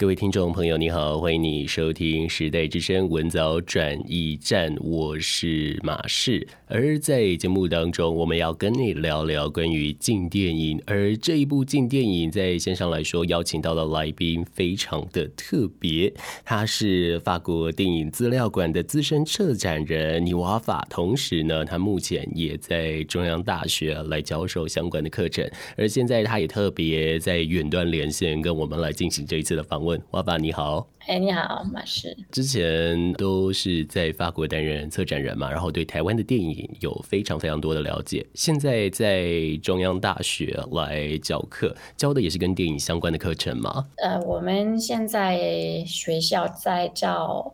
各位听众朋友，你好，欢迎你收听《时代之声·文藻转驿站》，我是马氏。而在节目当中，我们要跟你聊聊关于禁电影。而这一部禁电影，在线上来说，邀请到的来宾非常的特别，他是法国电影资料馆的资深策展人尼瓦法，同时呢，他目前也在中央大学来教授相关的课程。而现在，他也特别在远端连线跟我们来进行这一次的访问。瓦法你好，哎，你好，马氏。之前都是在法国担任策展人嘛，然后对台湾的电影有非常非常多的了解。现在在中央大学来教课，教的也是跟电影相关的课程吗？呃，我们现在学校在教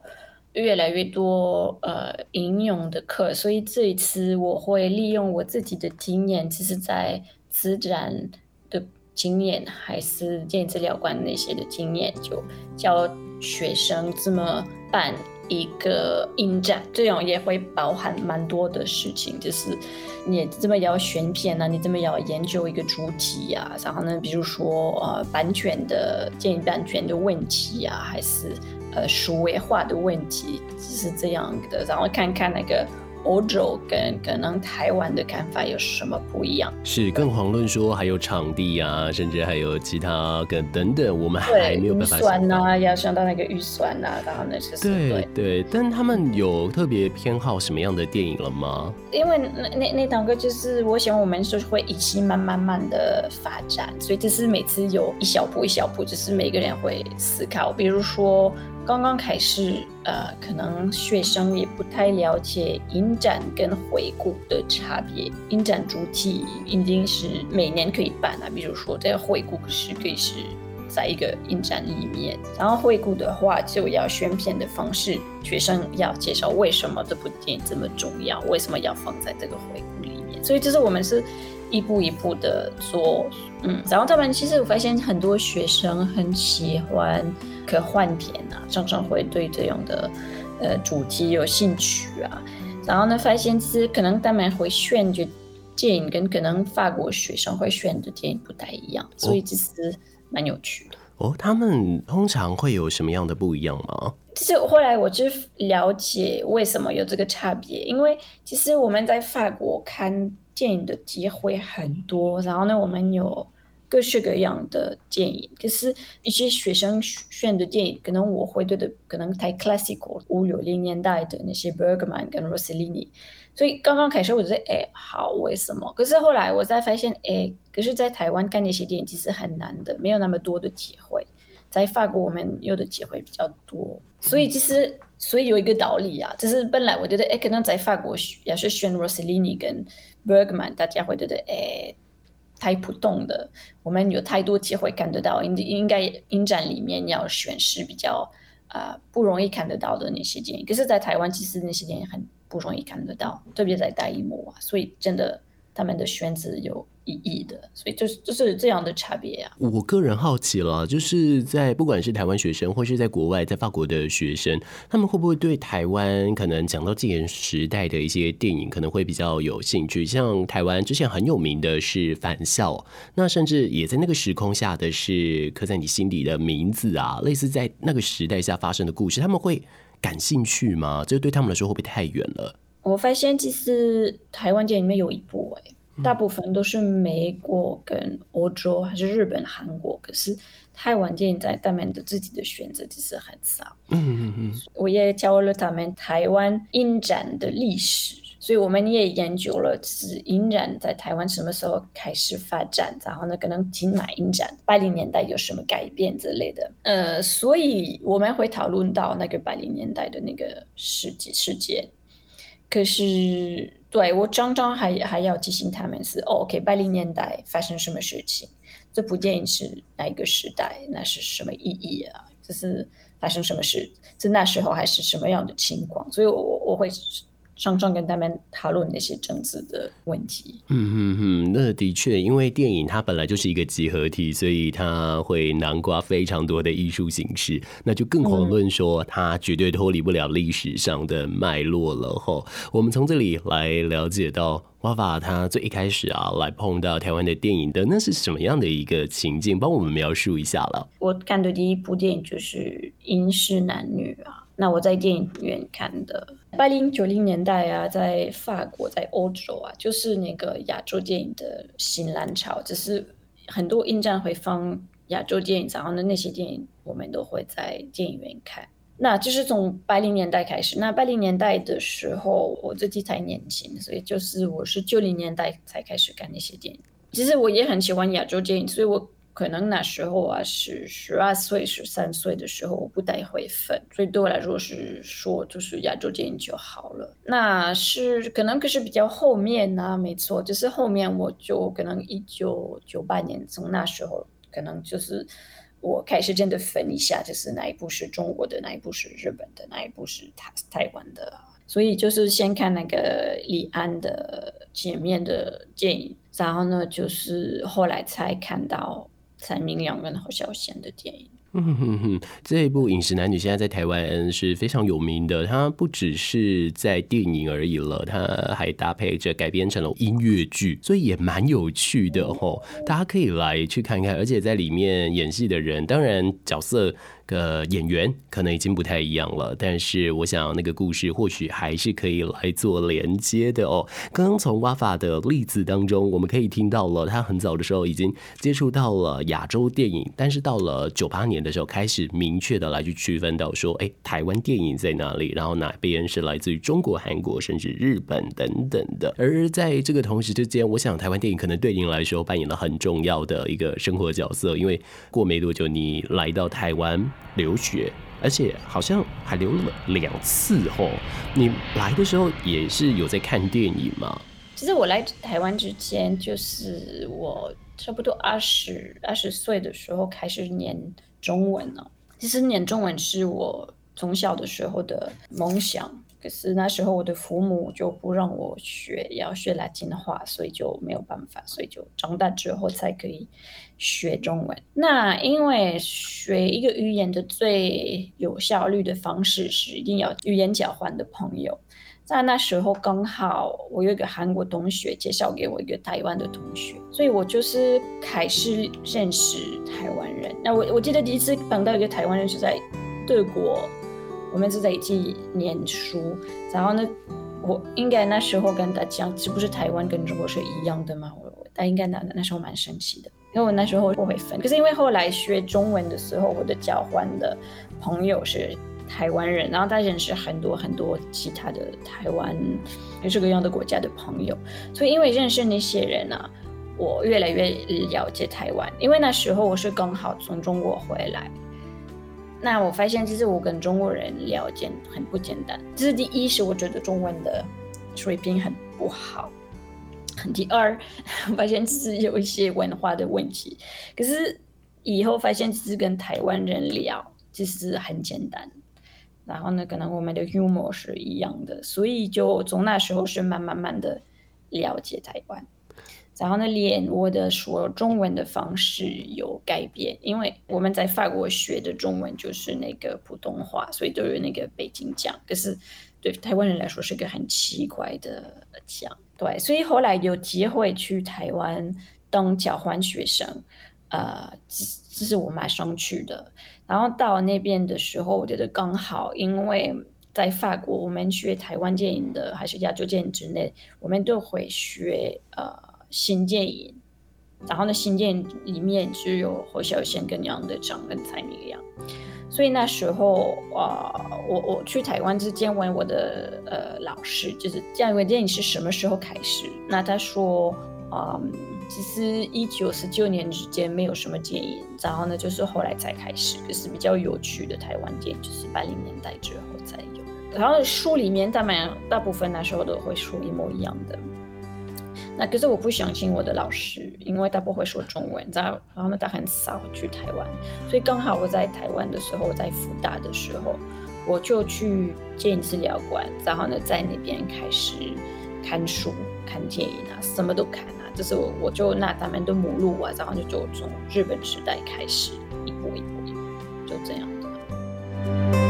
越来越多呃应用的课，所以这一次我会利用我自己的经验，其实在自然的。经验还是电影资料馆那些的经验，就教学生这么办一个影展，这种也会包含蛮多的事情，就是你这么要选片呢，你这么要研究一个主题呀，然后呢，比如说呃版权的电影版权的问题呀，还是呃数位化的问题，就是这样的，然后看看那个。欧洲跟可能台湾的看法有什么不一样？是，更遑论说还有场地啊，甚至还有其他跟等等，我们还没有办法预算啊，要想到那个预算啊，然后那些对对，对，但他们有特别偏好什么样的电影了吗？因为那那那堂课就是，我想我们是会一起慢慢慢的发展，所以就是每次有一小步一小步，就是每个人会思考，比如说。刚刚开始，呃，可能学生也不太了解影展跟回顾的差别。影展主体已经是每年可以办啊，比如说这个回顾是可以是在一个影展里面，然后回顾的话就要选片的方式，学生要介绍为什么这部电影这么重要，为什么要放在这个回顾里面。所以这是我们是一步一步的做，嗯，然后他们其实我发现很多学生很喜欢。科幻片啊，常常会对这样的呃主题有兴趣啊。然后呢，发现其实可能他们会选的电影跟可能法国学生会选的电影不太一样，所以其实蛮有趣的。哦，他们通常会有什么样的不一样吗？就是后来我就了解为什么有这个差别，因为其实我们在法国看电影的机会很多，然后呢，我们有。各式各样的电影，可是一些学生选的电影，可能我会觉得可能太 classical，五六零年代的那些 Bergman 跟 Rossellini，所以刚刚开始我就说，哎，好，为什么？可是后来我才发现，哎，可是在台湾看那些电影其实很难的，没有那么多的机会。在法国我们有的机会比较多，所以其实所以有一个道理啊，就是本来我觉得，哎，可能在法国要是选 Rossellini 跟 Bergman，大家会觉得，哎。太普通的，我们有太多机会看得到，应应该影展里面要选是比较啊、不容易看得到的那些电影。可是，在台湾其实那些电影很不容易看得到，特别在大荧幕啊，所以真的他们的选择有。意义的，所以就是就是这样的差别呀、啊。我个人好奇了，就是在不管是台湾学生，或是在国外，在法国的学生，他们会不会对台湾可能讲到戒严时代的一些电影，可能会比较有兴趣？像台湾之前很有名的是《返校》，那甚至也在那个时空下的是刻在你心底的名字啊，类似在那个时代下发生的故事，他们会感兴趣吗？这对他们来说会不会太远了？我发现其实台湾电影里面有一部哎。大部分都是美国跟欧洲，还是日本、韩国。可是台湾电影在他们的自己的选择其实很少。嗯嗯嗯。我也教了他们台湾影展的历史，所以我们也研究了是影展在台湾什么时候开始发展，然后呢，可能金马影展八零年代有什么改变之类的。呃，所以我们会讨论到那个八零年代的那个世纪世界。可是。对，我常常还还要提醒他们是，哦，OK，八零年代发生什么事情？这部电影是哪一个时代？那是什么意义啊？就是发生什么事，是那时候还是什么样的情况，所以我我会。常常跟他们讨论那些政治的问题。嗯嗯嗯，那的确，因为电影它本来就是一个集合体，所以它会囊括非常多的艺术形式。那就更遑论说它绝对脱离不了历史上的脉络了。吼，我们从这里来了解到，Wafa 他最一开始啊，来碰到台湾的电影的，那是什么样的一个情境？帮我们描述一下了。我看的第一部电影就是《饮食男女》啊。那我在电影院看的，八零九零年代啊，在法国、在欧洲啊，就是那个亚洲电影的新浪潮，只是很多影展会放亚洲电影，然后呢，那些电影我们都会在电影院看。那就是从八零年代开始。那八零年代的时候，我自己才年轻，所以就是我是九零年代才开始看那些电影。其实我也很喜欢亚洲电影，所以我。可能那时候啊，是十二岁、十三岁的时候，我不太会分，所以对我来说是说就是亚洲电影就好了。那是可能可是比较后面呢、没错，就是后面我就可能一九九八年从那时候，可能就是我开始真的分一下，就是哪一部是中国的，哪一部是日本的，哪一部是台台湾的。所以就是先看那个李安的前面的电影，然后呢，就是后来才看到。蔡明亮跟侯孝贤的电影，嗯哼哼，这一部《饮食男女》现在在台湾是非常有名的。它不只是在电影而已了，它还搭配着改编成了音乐剧，所以也蛮有趣的哦。大家可以来去看看，而且在里面演戏的人，当然角色。个演员可能已经不太一样了，但是我想那个故事或许还是可以来做连接的哦。刚刚从 Wafa 的例子当中，我们可以听到了他很早的时候已经接触到了亚洲电影，但是到了九八年的时候开始明确的来去区分到说，哎，台湾电影在哪里，然后哪边是来自于中国、韩国甚至日本等等的。而在这个同时之间，我想台湾电影可能对您来说扮演了很重要的一个生活角色，因为过没多久你来到台湾。留学，而且好像还留了两次吼。你来的时候也是有在看电影吗？其实我来台湾之前，就是我差不多二十二十岁的时候开始念中文了。其实念中文是我从小的时候的梦想。可是那时候我的父母就不让我学，要学拉丁话，所以就没有办法，所以就长大之后才可以学中文。那因为学一个语言的最有效率的方式是一定要语言交换的朋友。在那时候刚好我有一个韩国同学介绍给我一个台湾的同学，所以我就是开始认识台湾人。那我我记得第一次碰到一个台湾人是在德国。我们是在一起念书，然后呢，我应该那时候跟他讲，是不是台湾跟中国是一样的吗？我他应该那那时候蛮生气的，因为我那时候不会分。可是因为后来学中文的时候，我的交换的朋友是台湾人，然后他认识很多很多其他的台湾各式各样的国家的朋友，所以因为认识那些人啊，我越来越了解台湾。因为那时候我是刚好从中国回来。那我发现，其实我跟中国人聊天很不简单。这是第一，是我觉得中文的水平很不好。很第二，发现其实有一些文化的问题。可是以后发现，其实跟台湾人聊其实很简单。然后呢，可能我们的 humor 是一样的，所以就从那时候是慢慢慢的了解台湾。然后呢，连我的说中文的方式有改变，因为我们在法国学的中文就是那个普通话，所以都有那个北京腔。可是对台湾人来说是个很奇怪的腔。对，所以后来有机会去台湾当交换学生，呃，这是我马上去的。然后到那边的时候，我觉得刚好，因为在法国我们学台湾电影的还是亚洲电影之内，我们都会学呃。新电影，然后呢，新电影里面只有侯孝贤跟杨德昌跟蔡明亮，所以那时候啊、我我去台湾之前问我的呃老师，就是这样一个电影是什么时候开始？那他说啊、呃，其实一九四九年之间没有什么电影，然后呢，就是后来才开始，可是比较有趣的台湾电影就是八零年代之后才有。然后书里面他们大部分那时候都会说一模一样的。那可是我不相信我的老师，因为他不会说中文，然后然后呢，他很少去台湾，所以刚好我在台湾的时候，在辅大的时候，我就去电影治疗馆，然后呢，在那边开始看书、看电影啊，什么都看啊，就是我我就那咱们的目录啊，然后就就从日本时代开始，一步一步，就这样的。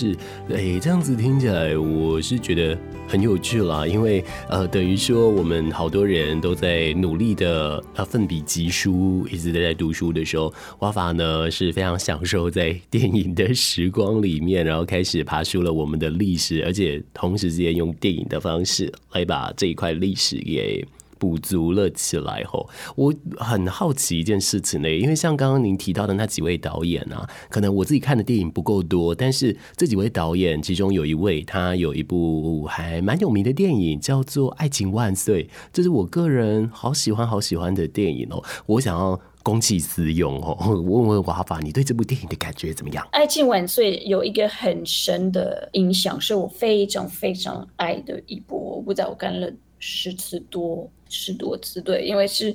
是，哎，这样子听起来，我是觉得很有趣啦。因为，呃，等于说我们好多人都在努力的，呃，奋笔疾书，一直都在读书的时候，华法呢是非常享受在电影的时光里面，然后开始爬出了我们的历史，而且同时之间用电影的方式来把这一块历史给。补足了起来后，我很好奇一件事情呢，因为像刚刚您提到的那几位导演啊，可能我自己看的电影不够多，但是这几位导演其中有一位，他有一部还蛮有名的电影，叫做《爱情万岁》，这是我个人好喜欢好喜欢的电影哦。我想要公器私用哦，问问华法，你对这部电影的感觉怎么样？《爱情万岁》有一个很深的影响，是我非常非常爱的一部，我不知道我看了十次多。十多次对，因为是，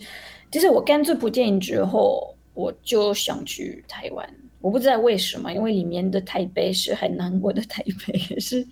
其实我看这部电影之后，我就想去台湾。我不知道为什么，因为里面的台北是很难过的台北，也是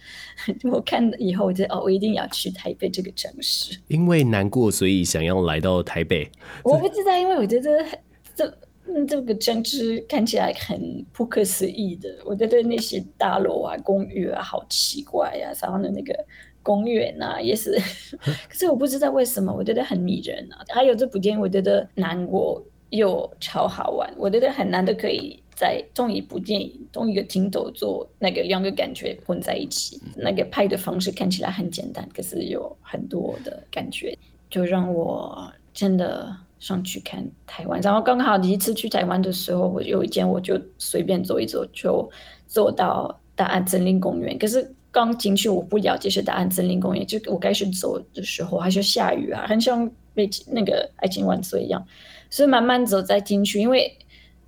我看了以后，我觉得哦，我一定要去台北这个城市。因为难过，所以想要来到台北。我不知道，因为我觉得这这个城市看起来很不可思议的。我觉得那些大楼啊、公寓啊，好奇怪呀、啊，然后呢，那个。公园呐，也是，可是我不知道为什么，我觉得很迷人啊。还有这部电影，我觉得难过又超好玩，我觉得很难得可以在同一部电影、同一个镜头做那个两个感觉混在一起。那个拍的方式看起来很简单，可是有很多的感觉，就让我真的上去看台湾。然后刚好第一次去台湾的时候，我有一天我就随便走一走，就走到大安森林公园，可是。刚进去，我不了解是大安森林公园，就我开始走的时候还是下雨啊，很像被那个爱情万岁一样，所以慢慢走再进去。因为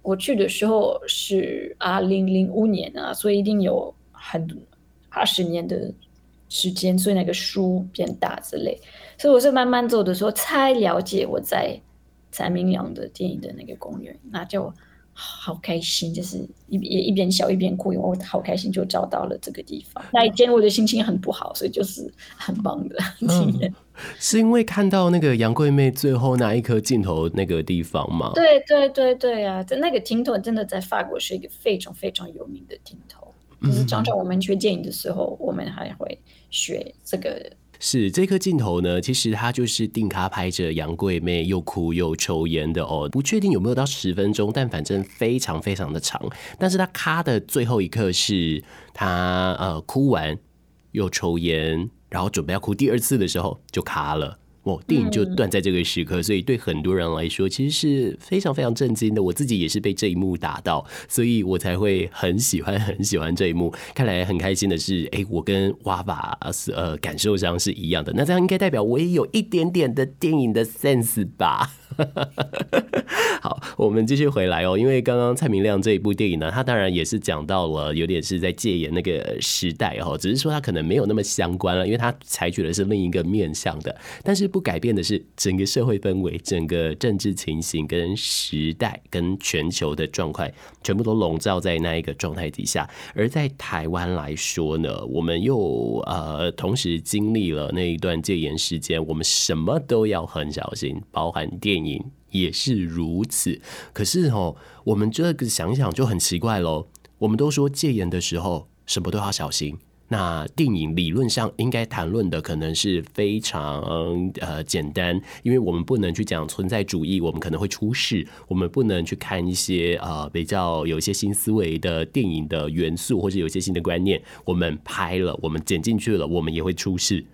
我去的时候是二零零五年啊，所以一定有很二十年的时间，所以那个树变大之类，所以我是慢慢走的时候才了解我在蔡明亮的电影的那个公园，那就。好开心，就是一也一边笑一边哭，因为我好开心就找到了这个地方。那一天我的心情很不好，所以就是很棒的 体验。嗯，是因为看到那个杨贵妹最后那一颗镜头那个地方吗？对对对对啊！在那个镜头真的在法国是一个非常非常有名的镜头，就是常常我们学电影的时候，我们还会学这个。是这颗镜头呢，其实它就是定卡拍着杨贵媚又哭又抽烟的哦，不确定有没有到十分钟，但反正非常非常的长。但是它卡的最后一刻是她呃哭完又抽烟，然后准备要哭第二次的时候就卡了。哦，电影就断在这个时刻，所以对很多人来说，其实是非常非常震惊的。我自己也是被这一幕打到，所以我才会很喜欢很喜欢这一幕。看来很开心的是，哎，我跟瓦法呃感受上是一样的。那这样应该代表我也有一点点的电影的 sense 吧？好，我们继续回来哦。因为刚刚蔡明亮这一部电影呢，他当然也是讲到了有点是在戒严那个时代哦，只是说他可能没有那么相关了，因为他采取的是另一个面向的。但是不改变的是整个社会氛围、整个政治情形跟时代跟全球的状况，全部都笼罩在那一个状态底下。而在台湾来说呢，我们又呃同时经历了那一段戒严时间，我们什么都要很小心，包含电影。影也是如此，可是哦，我们这个想想就很奇怪喽。我们都说戒严的时候什么都要小心，那电影理论上应该谈论的可能是非常呃简单，因为我们不能去讲存在主义，我们可能会出事；我们不能去看一些呃比较有一些新思维的电影的元素，或者有一些新的观念，我们拍了，我们剪进去了，我们也会出事。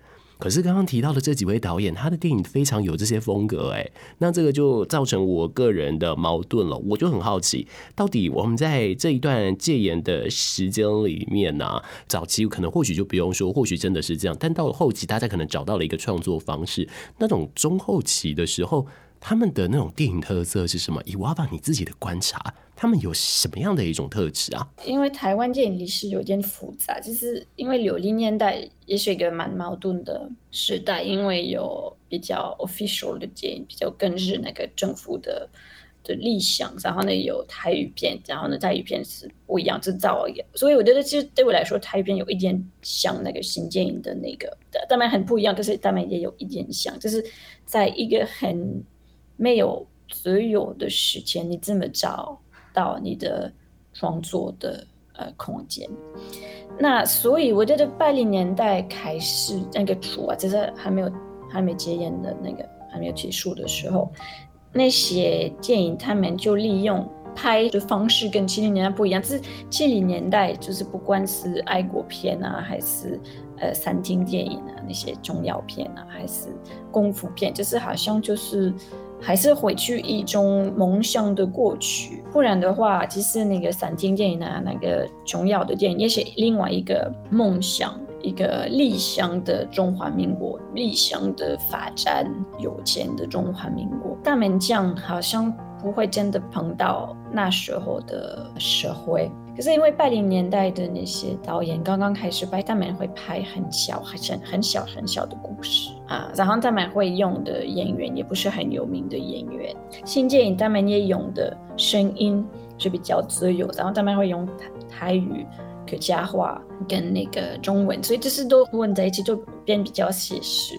可是刚刚提到的这几位导演，他的电影非常有这些风格，哎，那这个就造成我个人的矛盾了。我就很好奇，到底我们在这一段戒严的时间里面呢、早期可能或许就不用说，或许真的是这样，但到了后期，大家可能找到了一个创作方式。那种中后期的时候，他们的那种电影特色是什么？以娃娃你自己的观察，他们有什么样的一种特质啊？因为台湾电影历史有点复杂，就是因为六零年代也是一个蛮矛盾的时代，因为有比较 official 的电影，比较跟日那个政府的。的立项，然后呢有台语片，然后呢台语片是不一样制造而已，所以我觉得其实对我来说，台语片有一点像那个新电影的那个，当然很不一样，可是当然也有一点像，就是在一个很没有自由的时间，你怎么找到你的创作的呃空间？那所以我觉得八零年代开始那个初啊，就是还没有还没戒严的那个还没有结束的时候。那些电影，他们就利用拍的方式跟七零年代不一样。就是七零年代，就是不管是爱国片啊，还是呃三厅电影啊，那些重要片啊，还是功夫片，就是好像就是还是回去一种梦想的过去。不然的话，其实那个三厅电影啊，那个重要的电影，也是另外一个梦想。一个理想的中华民国，理想的发展有钱的中华民国，他们讲好像不会真的碰到那时候的社会。可是因为八零年代的那些导演刚刚开始拍，他们会拍很小、很很小、很小的故事啊，然后他们会用的演员也不是很有名的演员。新电影他们也用的声音是比较自由，然后他们会用台台语。客家话跟那个中文，所以就是都混在一起，就变比较写实。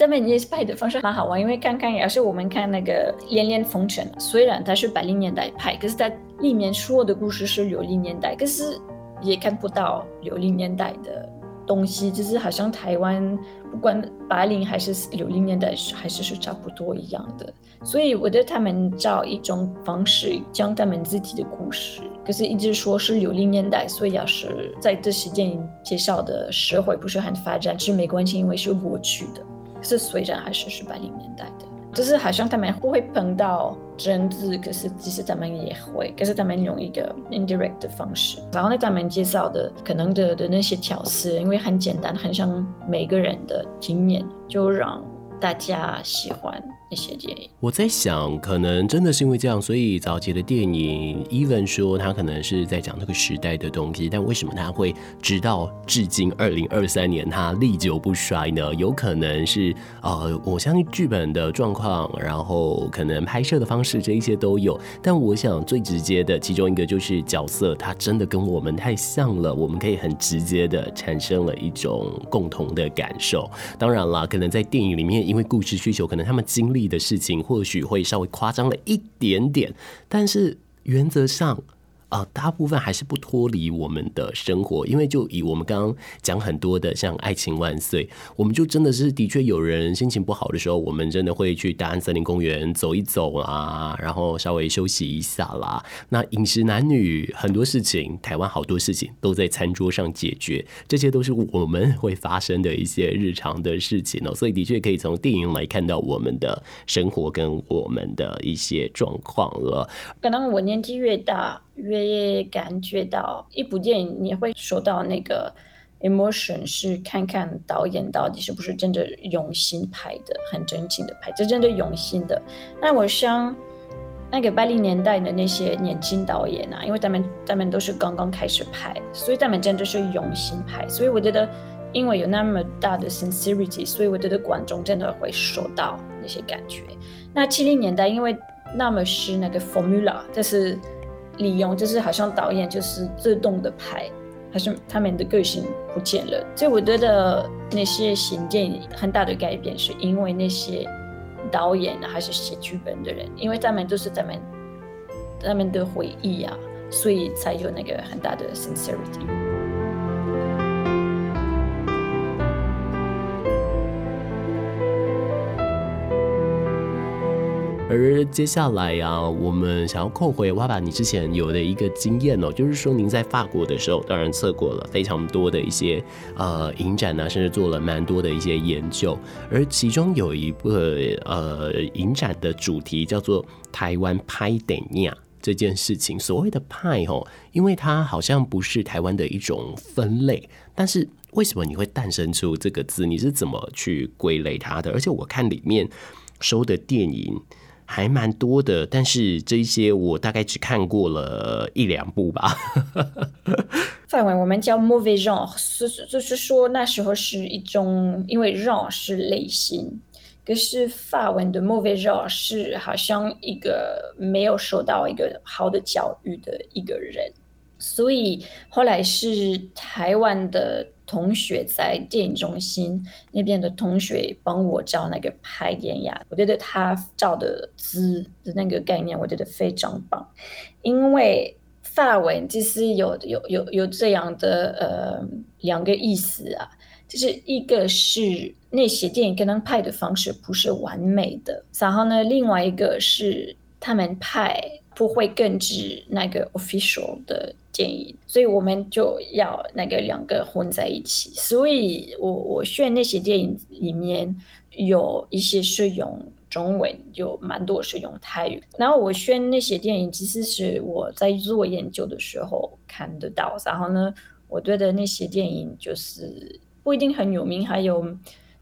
他们也是拍的方式蛮好玩，因为刚刚也是我们看那个《恋恋风尘》，虽然它是八零年代拍，可是它里面说的故事是六零年代，可是也看不到六零年代的东西，就是好像台湾不管八零还是六零年代，还是是差不多一样的。所以我觉得他们找一种方式讲他们自己的故事。可是，一直说是六零年代，所以要是在这时间介绍的社会不是很发展，其实没关系，因为是过去的。可是虽然还是是八零年代的，就是好像他们不会碰到政治，可是其实他们也会，可是他们用一个 indirect 的方式。然后呢，他们介绍的可能的的那些巧思，因为很简单，很像每个人的经验，就让大家喜欢。一些电影，我在想，可能真的是因为这样，所以早期的电影，even 说他可能是在讲那个时代的东西，但为什么他会直到至今二零二三年，他历久不衰呢？有可能是呃，我相信剧本的状况，然后可能拍摄的方式这一些都有，但我想最直接的其中一个就是角色，他真的跟我们太像了，我们可以很直接的产生了一种共同的感受。当然了，可能在电影里面，因为故事需求，可能他们经历。的事情或许会稍微夸张了一点点，但是原则上。啊、大部分还是不脱离我们的生活，因为就以我们刚刚讲很多的，像《爱情万岁》，我们就真的是的确有人心情不好的时候，我们真的会去大安森林公园走一走啊，然后稍微休息一下啦。那饮食男女很多事情，台湾好多事情都在餐桌上解决，这些都是我们会发生的一些日常的事情哦。所以的确可以从电影来看到我们的生活跟我们的一些状况了。可能我年纪越大。越感觉到一部电影，你会受到那个 emotion，是看看导演到底是不是真的用心拍的，很真情的拍，这真的用心的。那我想，那个八零年代的那些年轻导演啊，因为他们他们都是刚刚开始拍，所以他们真的是用心拍。所以我觉得，因为有那么大的 sincerity，所以我觉得观众真的会受到那些感觉。那七零年代，因为那么是那个 formula，这是。利用就是好像导演就是自动的拍，还是他们的个性不见了。所以我觉得那些行电影很大的改变，是因为那些导演还是写剧本的人，因为他们都是他们他们的回忆啊，所以才有那个很大的 sincerity。而接下来呀、啊，我们想要扣回爸爸你之前有的一个经验哦，就是说您在法国的时候，当然测过了非常多的一些呃影展啊，甚至做了蛮多的一些研究。而其中有一个呃影展的主题叫做台湾拍电影这件事情。所谓的拍哦，因为它好像不是台湾的一种分类，但是为什么你会诞生出这个字？你是怎么去归类它的？而且我看里面收的电影。还蛮多的，但是这一些我大概只看过了一两部吧。法文我们叫 mauvais genre，是就是说那时候是一种，因为 genre 是类型，可是法文的 mauvais genre 是好像一个没有受到一个好的教育的一个人，所以后来是台湾的。同学在电影中心那边的同学帮我照那个拍电影，我觉得他照的字的那个概念，我觉得非常棒。因为法文其实有有有有这样的呃两个意思啊，就是一个是那些电影可能拍的方式不是完美的，然后呢，另外一个是他们拍。不会根据那个 official 的建议，所以我们就要那个两个混在一起。所以我我选那些电影里面有一些是用中文，有蛮多是用泰语。然后我选那些电影，其实是我在做研究的时候看得到。然后呢，我觉得那些电影就是不一定很有名，还有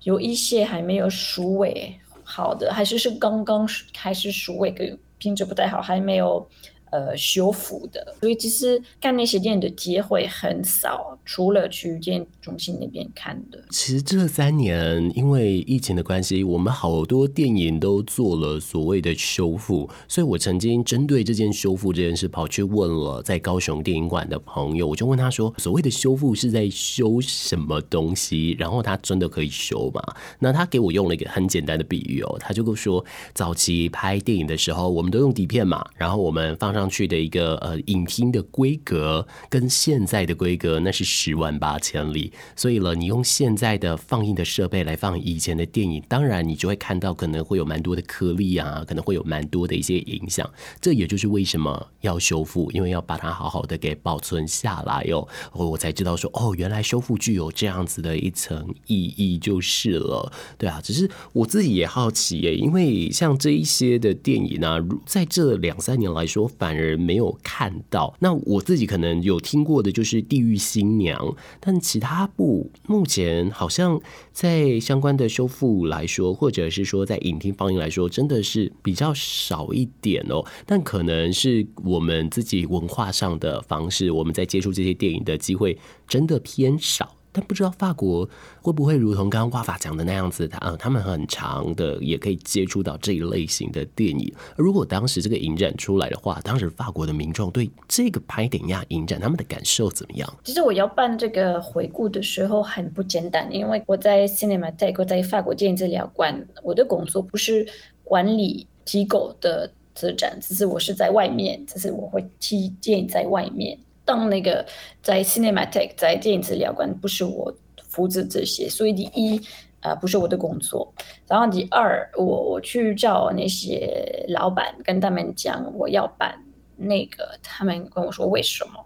有一些还没有数位好的，还是是刚刚开始数位给。品质不太好，还没有呃修复的，所以其实看那些电影的机会很少，除了去电影中心那边看的。其实这三年因为疫情的关系，我们好多电影都做了所谓的修复，所以我曾经针对这件修复这件事跑去问了在高雄电影馆的朋友，我就问他说：所谓的修复是在修什么东西？然后他真的可以修吗？那他给我用了一个很简单的比喻哦，他就跟我说，早期拍电影的时候，我们都用底片嘛，然后我们放上上去的一个呃影厅的规格跟现在的规格那是十万八千里，所以了，你用现在的放映的设备来放以前的电影，当然你就会看到可能会有蛮多的颗粒啊，可能会有蛮多的一些影响。这也就是为什么要修复，因为要把它好好的给保存下来哟。我才知道说，哦，原来修复具有这样子的一层意义就是了。对啊，只是我自己也好奇耶，因为像这一些的电影啊，在这两三年来说，反反而没有看到。那我自己可能有听过的就是《地狱新娘》。但其他部目前好像在相关的修复来说，或者是说在影厅放映来说，真的是比较少一点哦。但可能是我们自己文化上的方式，我们在接触这些电影的机会真的偏少。不知道法国会不会如同刚刚挂法讲的那样子，他他们很长的也可以接触到这一类型的电影。而如果当时这个影展出来的话，当时法国的民众对这个拍点亚影展他们的感受怎么样？其实我要办这个回顾的时候很不简单，因为我在 Cinémathèque，在法国电影资料馆，我的工作不是管理机构的资产，只是我是在外面，只是我会替电影在外面。当那个在 cinematic 在电影资料馆，不是我负责这些，所以第一啊、呃、不是我的工作。然后第二，我我去找那些老板，跟他们讲我要办那个，他们跟我说为什么？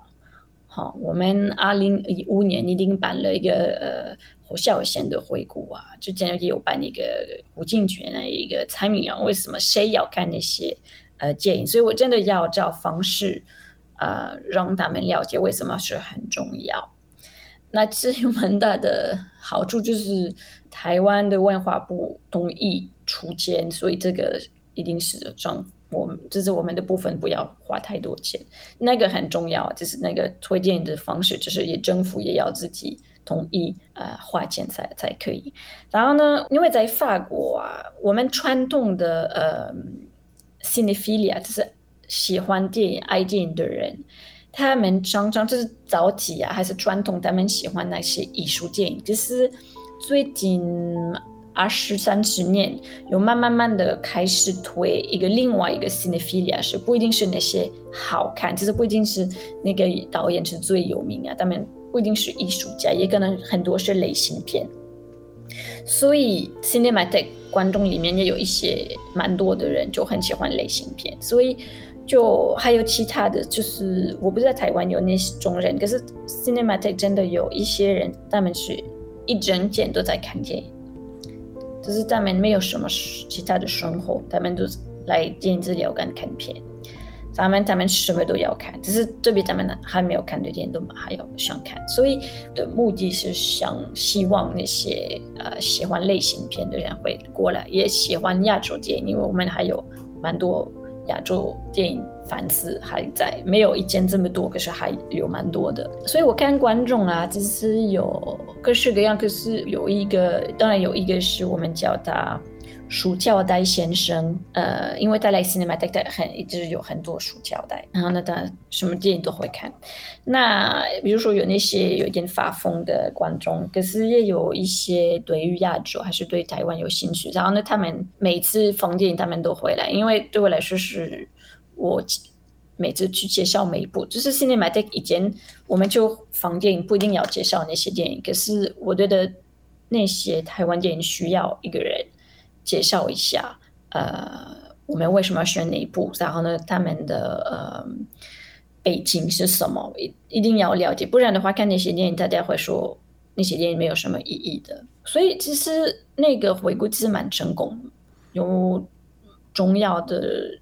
好，我们二零一五年已经办了一个呃侯孝贤的回顾啊，之前也有办一个吴金娟的一个蔡明亮，为什么谁要看那些呃电影？所以我真的要找方式。呃，让他们了解为什么是很重要。那这有蛮大的好处，就是台湾的文化部同意出钱，所以这个一定是政，我们这是我们的部分，不要花太多钱。那个很重要，就是那个推荐的方式，就是也政府也要自己同意，呃，花钱才才可以。然后呢，因为在法国啊，我们传统的呃，cinephilia 就是。喜欢电影、爱电影的人，他们常常就是早期啊，还是传统，他们喜欢那些艺术电影。就是最近二十三十年，有慢慢慢的开始推一个另外一个 cinephilia，是不一定是那些好看，就是不一定是那个导演是最有名啊，他们不一定是艺术家，也可能很多是类型片。所以 cinematic 观众里面也有一些蛮多的人就很喜欢类型片，所以。就还有其他的就是，我不知道台湾有那种人，可是 Cinematic 真的有一些人，他们是一整天都在看电影，就是他们没有什么其他的生活，他们都来电影资料馆看片，他们他们什么都要看，只是这边他们还没有看的电影都还要想看，所以的目的是想希望那些呃喜欢类型片的人会过来，也喜欢亚洲电影，因为我们还有。蛮多亚洲电影反思还在，没有以前这么多，可是还有蛮多的。所以我看观众啊，其实有各式各样，可是有一个，当然有一个是我们叫他。书胶带先生，呃，因为他来 Cinematheque 很一直有很多书胶带，然后呢，他什么电影都会看。那比如说有那些有点发疯的观众，可是也有一些对于亚洲还是对台湾有兴趣。然后呢，他们每次放电影，他们都回来，因为对我来说是我每次去介绍每一部，就是 cinematic 以前我们就放电影，不一定要介绍那些电影，可是我觉得那些台湾电影需要一个人。介绍一下，呃，我们为什么要选哪一部？然后呢，他们的呃背景是什么？一一定要了解，不然的话，看那些电影，大家会说那些电影没有什么意义的。所以其实那个回顾其实蛮成功，有重要的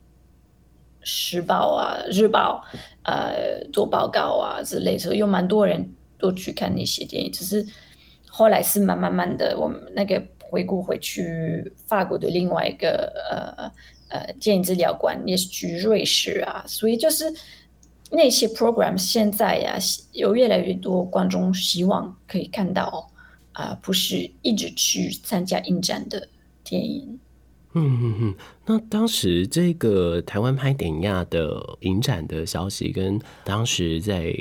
时报啊、日报呃做报告啊之类的，有蛮多人都去看那些电影。只是后来是慢慢慢的，我们那个。回顾回去法国的另外一个呃呃电影资料馆，也是去瑞士啊，所以就是那些 program 现在呀、啊，有越来越多观众希望可以看到啊、不是一直去参加影展的电影。嗯嗯嗯，那当时这个台湾拍电影的影展的消息，跟当时在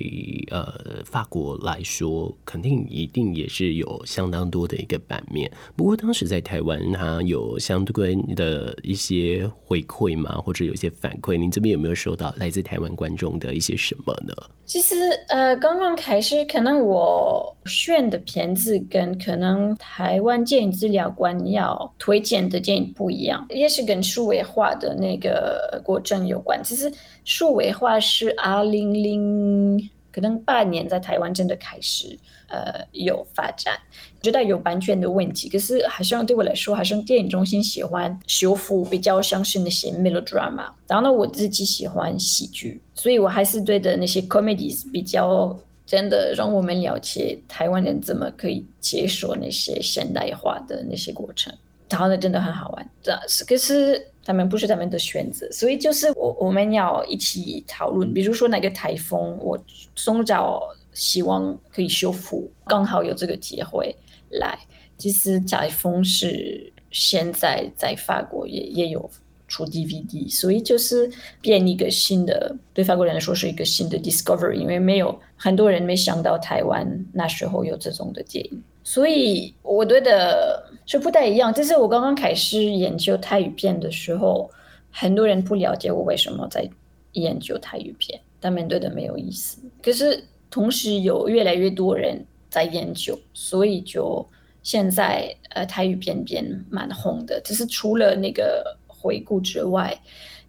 呃法国来说，肯定一定也是有相当多的一个版面。不过当时在台湾，它有相对的一些回馈吗？或者有一些反馈？您这边有没有收到来自台湾观众的一些什么呢？其实呃，刚刚开始，可能我选的片子跟可能台湾电影资料馆要推荐的电影不一样。一样也是跟数位化的那个过程有关。其实数位化是二零零可能八年在台湾真的开始呃有发展，觉得有版权的问题。可是好像对我来说，好像电影中心喜欢修复比较像是那些 melodrama，然后呢我自己喜欢喜剧，所以我还是对的那些 comedies 比较真的让我们了解台湾人怎么可以接受那些现代化的那些过程。然后呢，真的很好玩，这是可是他们不是他们的选择，所以就是我我们要一起讨论。比如说那个台风，我从早希望可以修复，刚好有这个机会来。其实台风是现在在法国也也有出 DVD，所以就是变一个新的，对法国人来说是一个新的 discovery，因为没有很多人没想到台湾那时候有这种的电影，所以我觉得。是不太一样，就是我刚刚开始研究泰语片的时候，很多人不了解我为什么在研究泰语片，他们觉得没有意思。可是同时有越来越多人在研究，所以就现在呃泰语片变蛮红的。只是除了那个回顾之外，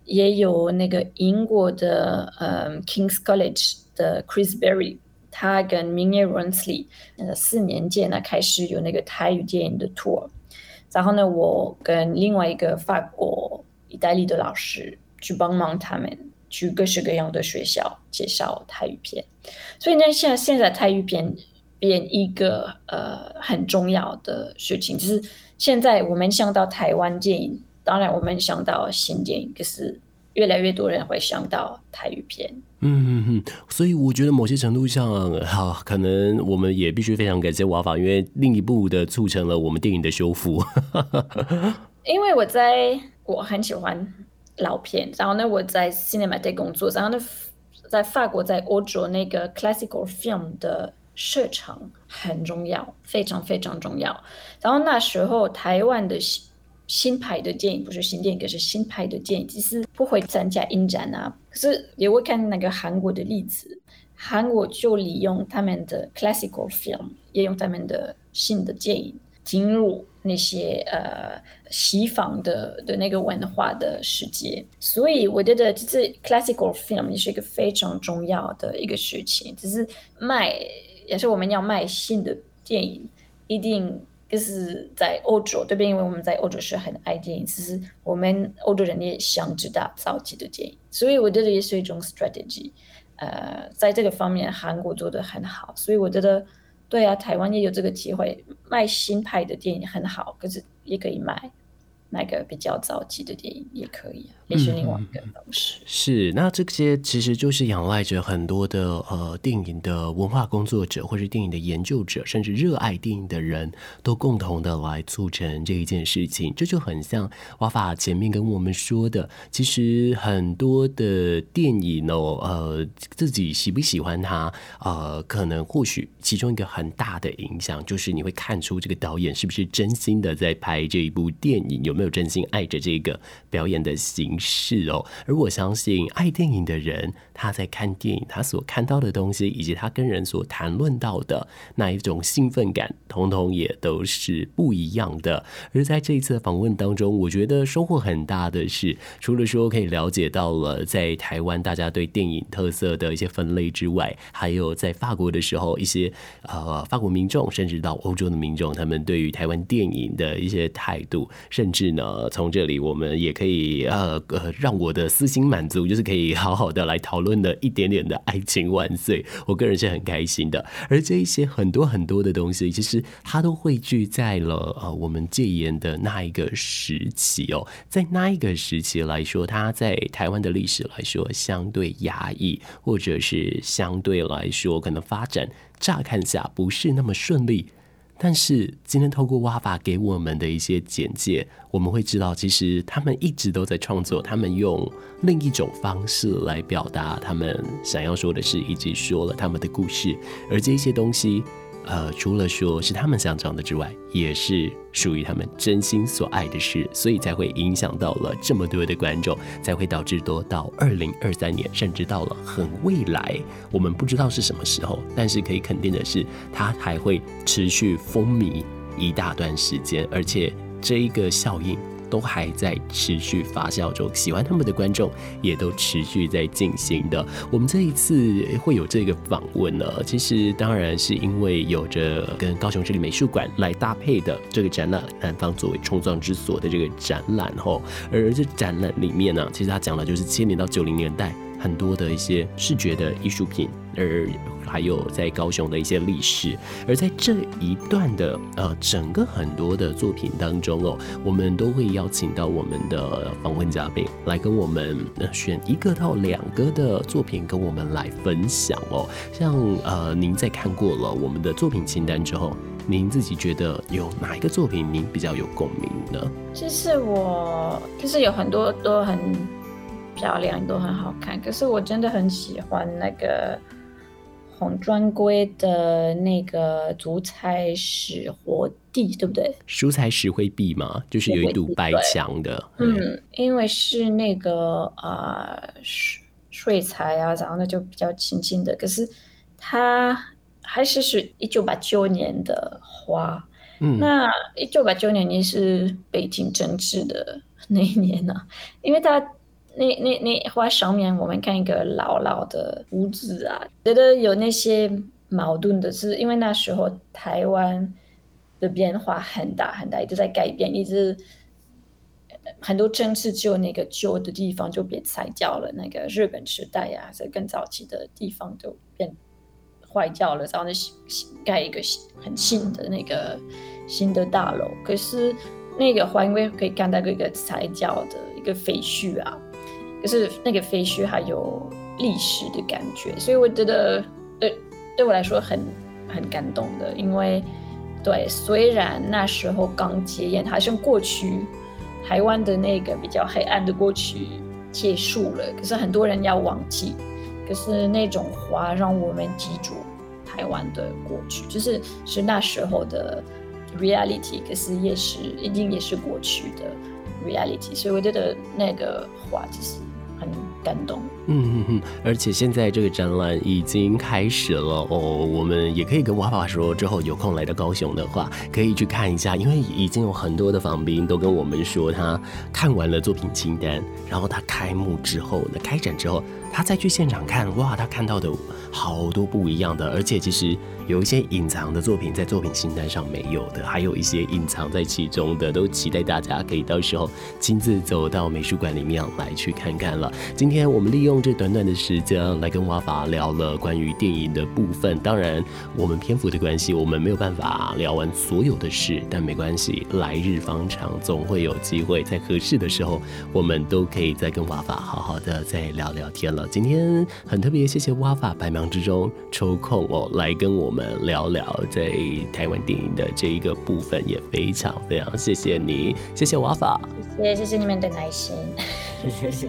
也有那个英国的呃 King's College 的 Chris Berry。他跟 Ming Runsley 呃四年间呢开始有那个台语电影的 tour，然后呢，我跟另外一个法国、意大利的老师去帮忙他们去各式各样的学校介绍台语片，所以呢，现在现在台语片变一个呃很重要的事情，就是现在我们想到台湾电影，当然我们想到新电影，可是越来越多人会想到台语片。嗯嗯嗯，所以我觉得某些程度上，哈，可能我们也必须非常感谢瓦法，因为另一部的促成了我们电影的修复。因为我在我很喜欢老片，然后呢，我在 Cinematheque 工作，然后呢，在法国，在欧洲那个 classical film 的市场很重要，非常非常重要。然后那时候台湾的。新拍的电影不是新电影，可是新拍的电影，其实不会参加影展啊。可是也会看那个韩国的例子，韩国就利用他们的 classical film，也用他们的新的电影进入那些呃西方的的那个文化的世界。所以我觉得，就是 classical film 也是一个非常重要的一个事情。只是卖，也是我们要卖新的电影，一定。就是在欧洲这边？因为我们在欧洲是很爱电影，其实我们欧洲人也想知道早期的电影，所以我觉得也是一种 strategy。呃，在这个方面，韩国做的很好，所以我觉得对啊，台湾也有这个机会卖新拍的电影很好，可是也可以卖那个比较早期的电影也可以啊，也是另外一个方式。嗯、是，那这些其实就是仰赖着很多的呃电影的文化工作者，或是电影的研究者，甚至热爱电影的人都共同的来促成这一件事情。这就很像瓦法前面跟我们说的，其实很多的电影哦，呃，自己喜不喜欢它，呃，可能或许其中一个很大的影响就是你会看出这个导演是不是真心的在拍这一部电影，有没有真心爱着这个表演的形式哦？而我相信，爱电影的人，他在看电影，他所看到的东西，以及他跟人所谈论到的那一种兴奋感，通通也都是不一样的。而在这一次的访问当中，我觉得收获很大的是，除了说可以了解到了在台湾大家对电影特色的一些分类之外，还有在法国的时候一些呃法国民众，甚至到欧洲的民众，他们对于台湾电影的一些态度，甚至。呢，从这里我们也可以呃呃，让我的私心满足，就是可以好好的来讨论的一点点的爱情万岁，我个人是很开心的。而这一些很多很多的东西，其实它都汇聚在了呃我们戒严的那一个时期哦，在那一个时期来说，它在台湾的历史来说相对压抑，或者是相对来说可能发展乍看下不是那么顺利。但是今天透过挖法给我们的一些简介，我们会知道，其实他们一直都在创作，他们用另一种方式来表达他们想要说的事，以及说了他们的故事，而这些东西。呃，除了说是他们想讲的之外，也是属于他们真心所爱的事，所以才会影响到了这么多的观众，才会导致多到二零二三年，甚至到了很未来，我们不知道是什么时候，但是可以肯定的是，它还会持续风靡一大段时间，而且这一个效应。都还在持续发酵中，喜欢他们的观众也都持续在进行的。我们这一次会有这个访问呢，其实当然是因为有着跟高雄市立美术馆来搭配的这个展览，南方作为冲撞之所的这个展览吼。而这展览里面呢，其实他讲的就是七零到九零年代很多的一些视觉的艺术品，而。还有在高雄的一些历史，而在这一段的呃整个很多的作品当中哦，我们都会邀请到我们的访问嘉宾来跟我们选一个到两个的作品跟我们来分享哦。像呃，您在看过了我们的作品清单之后，您自己觉得有哪一个作品您比较有共鸣呢？其实我就是有很多都很漂亮，都很好看，可是我真的很喜欢那个。洪专柜的那个足彩石活地，对不对？足彩石灰壁嘛，就是有一堵白墙的。嗯，因为是那个啊水水彩啊，然后呢就比较亲近的。可是它还是是一九八九年的花。嗯，那一九八九年你是北京整治的那一年呢、啊，因为它。那那那画上面，我们看一个老老的屋子啊，觉得有那些矛盾的是，因为那时候台湾的变化很大很大，一直在改变，一直很多城市只有那个旧的地方就被拆掉了，那个日本时代呀、啊，在更早期的地方都变坏掉了，然后呢盖一个很新的那个新的大楼，可是那个环卫可以看到一个拆掉的一个废墟啊。可是那个废墟还有历史的感觉，所以我觉得对对我来说很很感动的，因为对，虽然那时候刚戒严，好像过去台湾的那个比较黑暗的过去结束了，可是很多人要忘记，可是那种话让我们记住台湾的过去，就是是那时候的 reality，可是也是一定也是过去的 reality，所以我觉得那个话就是。感动，嗯嗯嗯，而且现在这个展览已经开始了哦，我们也可以跟娃娃说，之后有空来到高雄的话，可以去看一下，因为已经有很多的访宾都跟我们说，他看完了作品清单，然后他开幕之后，那开展之后，他再去现场看，哇，他看到的好多不一样的，而且其实有一些隐藏的作品在作品清单上没有的，还有一些隐藏在其中的，都期待大家可以到时候亲自走到美术馆里面来去看看了。今天我们利用这短短的时间来跟瓦法聊了关于电影的部分，当然我们篇幅的关系，我们没有办法聊完所有的事，但没关系，来日方长，总会有机会，在合适的时候，我们都可以再跟瓦法好好的再聊聊天了。今天很特别，谢谢瓦法百忙之中抽空哦来跟我们聊聊在台湾电影的这一个部分，也非常非常谢谢你，谢谢瓦法，谢谢谢谢你们的耐心，谢谢。